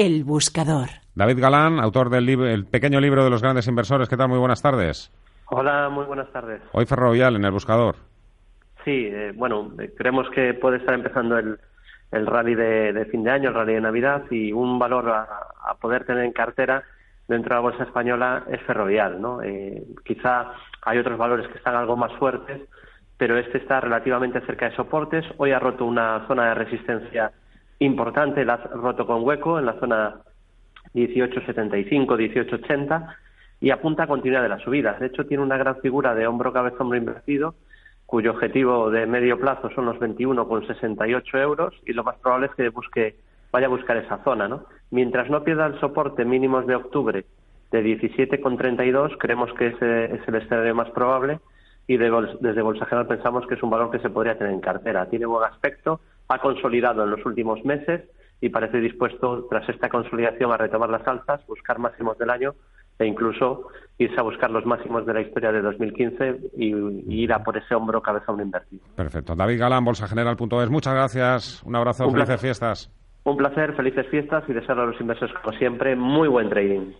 El Buscador. David Galán, autor del libro, el pequeño libro de los grandes inversores. ¿Qué tal? Muy buenas tardes. Hola, muy buenas tardes. Hoy Ferrovial en El Buscador. Sí, eh, bueno, eh, creemos que puede estar empezando el, el rally de, fin de año, el rally de Navidad y un valor a, poder tener en cartera dentro de la bolsa española es Ferrovial, ¿no? Eh, quizá hay otros valores que están algo más fuertes, pero este está relativamente cerca de soportes. Hoy ha roto una zona de resistencia importante, la ha roto con hueco en la zona 1875, 1880 y apunta a continuidad de las subidas. De hecho, tiene una gran figura de hombro cabeza hombro invertido, cuyo objetivo de medio plazo son los 21,68 euros y lo más probable es que busque, vaya a buscar esa zona. ¿no? Mientras no pierda el soporte mínimos de octubre de 17,32, creemos que ese es el escenario más probable y desde Bolsa General pensamos que es un valor que se podría tener en cartera. Tiene buen aspecto, ha consolidado en los últimos meses y parece dispuesto, tras esta consolidación, a retomar las alzas, buscar máximos del año e incluso irse a buscar los máximos de la historia de 2015 y, ir a por ese hombro cabeza un invertido. Perfecto. David Galán, bolsageneral.es. Muchas gracias. Un abrazo. felices fiestas. Un placer, felices fiestas y desear a los inversores, como siempre, muy buen trading.